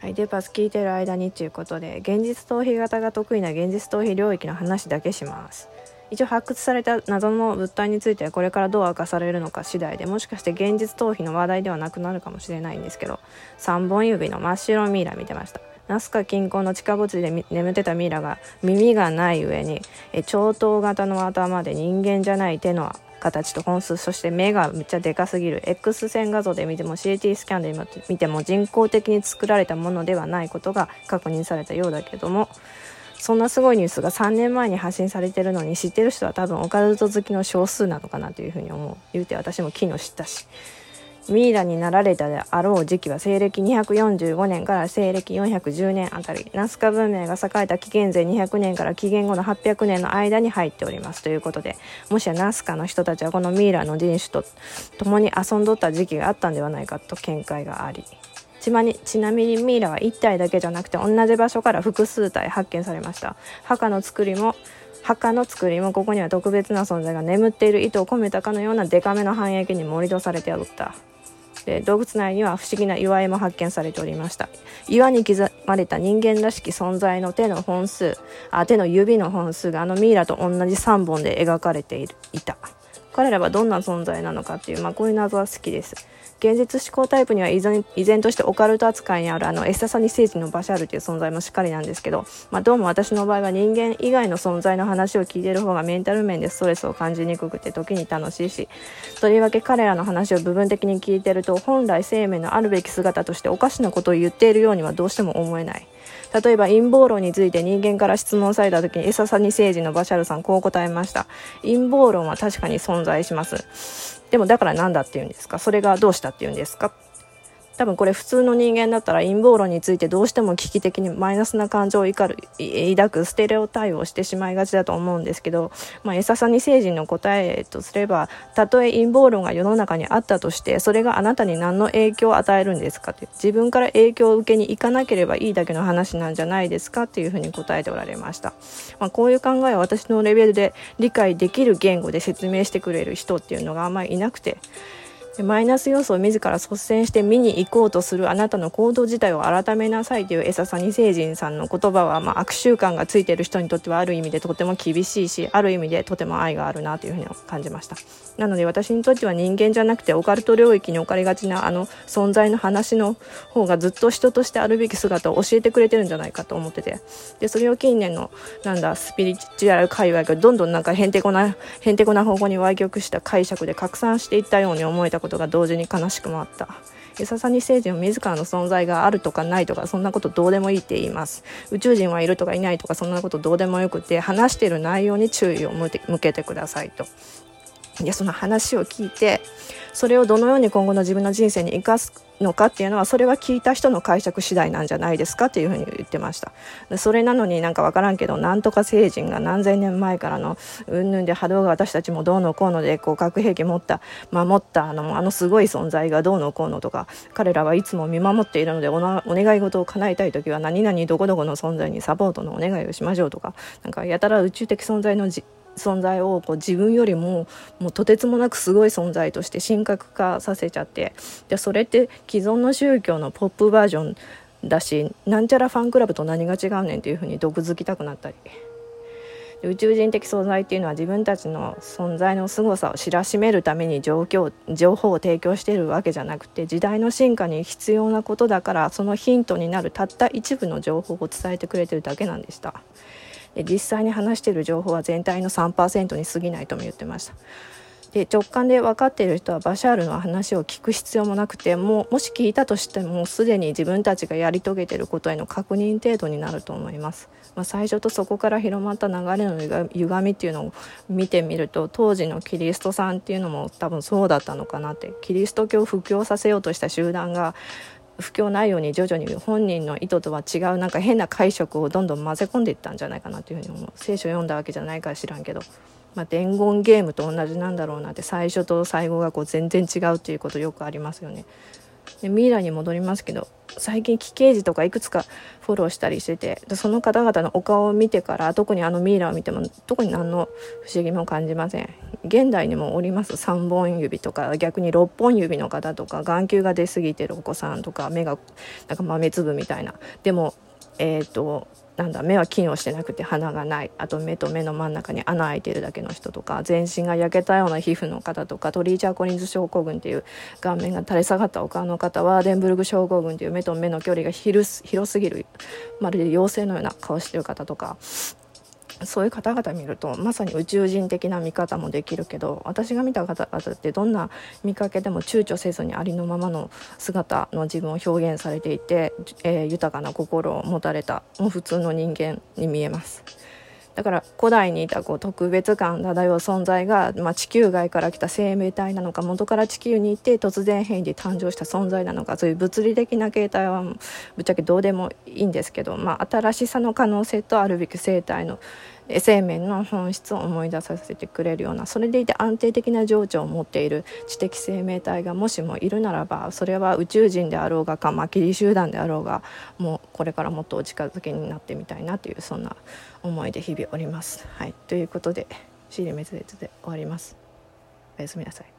はい、デパス聞いてる間にということで現実逃避型が得意な現実逃避領域の話だけします。一応発掘された謎の物体についてはこれからどう明かされるのか次第でもしかして現実逃避の話題ではなくなるかもしれないんですけど3本指の真っ白ミイラ見てました。ナスカ近郊の地下墓地で眠ってたミイラが耳がない上にえ超頭型の頭で人間じゃない手の形と本数そして目がめっちゃでかすぎる。X 線画像で見ても CT スキャンで見ても人工的に作られたものではないことが確認されたようだけどもそんなすごいニュースが3年前に発信されてるのに知ってる人は多分オカルト好きの少数なのかなというふうに思う。言うて私も昨日知ったし。ミイラになられたであろう時期は西暦245年から西暦410年あたり。ナスカ文明が栄えた紀元前200年から紀元後の800年の間に入っております。ということでもしやナスカの人たちはこのミイラの人種と共に遊んどった時期があったんではないかと見解があり。ちまにちなみにミイラは1体だけじゃなくて同じ場所から複数体発見されました。墓の作りも墓の作りもここには特別な存在が眠っている意図を込めたかのようなデカめの半液に盛り土されておった。で洞窟内には不思議な岩絵も発見されておりました。岩に刻まれた人間らしき存在の手の本数あ手の指の本数があのミイラと同じ3本で描かれていた。彼らはどんな存在なのかっていう、まあ、こういう謎は好きです現実思考タイプには依然依然としてオカルト扱いにあるあのエッササニ星人のバシャールという存在もしっかりなんですけど、まあ、どうも私の場合は人間以外の存在の話を聞いてる方がメンタル面でストレスを感じにくくて時に楽しいしとりわけ彼らの話を部分的に聞いてると本来生命のあるべき姿としておかしなことを言っているようにはどうしても思えない。例えば陰謀論について人間から質問された時にエササニ星人のバシャルさんこう答えました。陰謀論は確かに存在します。でもだから何だっていうんですか？それがどうしたっていうんですか？多分これ普通の人間だったら陰謀論についてどうしても危機的にマイナスな感情を抱くステレオタイプをしてしまいがちだと思うんですけど、まあ、エササニ星人の答えとすればたとえ陰謀論が世の中にあったとしてそれがあなたに何の影響を与えるんですかって自分から影響を受けに行かなければいいだけの話なんじゃないですかっていうふうに答えておられました、まあ、こういう考えは私のレベルで理解できる言語で説明してくれる人っていうのがあんまりいなくて。マイナス要素を自ら率先して見に行こうとするあなたの行動自体を改めなさいというエササニ星人さんの言葉は、まあ、悪習慣がついている人にとってはある意味でとても厳しいしある意味でとても愛があるなというふうに感じました。なので私にとっては人間じゃなくてオカルト領域に置かれがちなあの存在の話の方がずっと人としてあるべき姿を教えてくれてるんじゃないかと思ってて。でそれを近年のなんだスピリチュアル界隈がどんどんなんかへんてこなへんてこな方向に歪曲した解釈で拡散していったように思えたことことが同時に悲しくもあった。エササニ星人は自らの存在があるとかないとかそんなことどうでもいいって言います。宇宙人はいるとかいないとかそんなことどうでもよくて話している内容に注意を向けてくださいと。でその話を聞いてそれをどのように今後の自分の人生に生かすのかっていうのはそれは聞いた人の解釈次第なんじゃないですかっていうふうに言ってました。それなのになんか分からんけどなんとか星人が何千年前からのうんぬんで波動が私たちもどうのこうのでこう核兵器持った守ったあのあのすごい存在がどうのこうのとか彼らはいつも見守っているのでお願い事を叶えたい時は何々どこどこの存在にサポートのお願いをしましょうとかなんかやたら宇宙的存在のじ存在をこう自分よりももうとてつもなくすごい存在として神格化させちゃってでそれって既存の宗教のポップバージョンだしなんちゃらファンクラブと何が違うねんっていうふうに毒づきたくなったり宇宙人的存在っていうのは自分たちの存在の凄さを知らしめるために状況情報を提供しているわけじゃなくて時代の進化に必要なことだからそのヒントになるたった一部の情報を伝えてくれてるだけなんでした。実際に話している情報は全体の3%に過ぎないとも言ってました。で直感で分かっている人はバシャールの話を聞く必要もなくてももし聞いたとしてもすでに自分たちがやり遂げていることへの確認程度になると思います、まあ、最初とそこから広まった流れの歪みっていうのを見てみると当時のキリストさんっていうのも多分そうだったのかなってキリスト教を布教させようとした集団が不況ないように徐々に本人の意図とは違うなんか変な解釈をどんどん混ぜ込んでいったんじゃないかなというふうに思う聖書読んだわけじゃないか知らんけど、まあ、伝言ゲームと同じなんだろうなって最初と最後がこう全然違うっていうことよくありますよね。でミイラに戻りますけど最近奇形児とかいくつかフォローしたりしててその方々のお顔を見てから特にあのミイラを見ても特に何の不思議も感じません。現代にもおります3本指とか逆に6本指の方とか眼球が出過ぎてるお子さんとか目がなんか豆粒みたいな。でもえっ、ー、となんだ目は機能してなくて鼻がない。あと目と目の真ん中に穴開いてるだけの人とか全身が焼けたような皮膚の方とかトリーチャーコリンズ症候群っていう顔面が垂れ下がったお顔の方はデンブルグ症候群っていう目と目の距離が広すぎる。まるで妖精のような顔してる方とかそういう方々見るとまさに宇宙人的な見方もできるけど私が見た方々ってどんな見かけでも躊躇せずにありのままの姿の自分を表現されていて、えー、豊かな心を持たれたもう普通の人間に見えます。だから古代にいたこう特別感漂う存在が、まあ、地球外から来た生命体なのか元から地球にいて突然変異で誕生した存在なのかそういう物理的な形態はぶっちゃけどうでもいいんですけど、まあ、新しさの可能性とあるべき生態の生命の本質を思い出させてくれるようなそれでいて安定的な情緒を持っている知的生命体がもしもいるならばそれは宇宙人であろうがカマキリ集団であろうがもうこれからもっとお近づきになってみたいなというそんな思いで日々おります。はい、ということで「シリ滅裂」で終わります。おやすみなさい。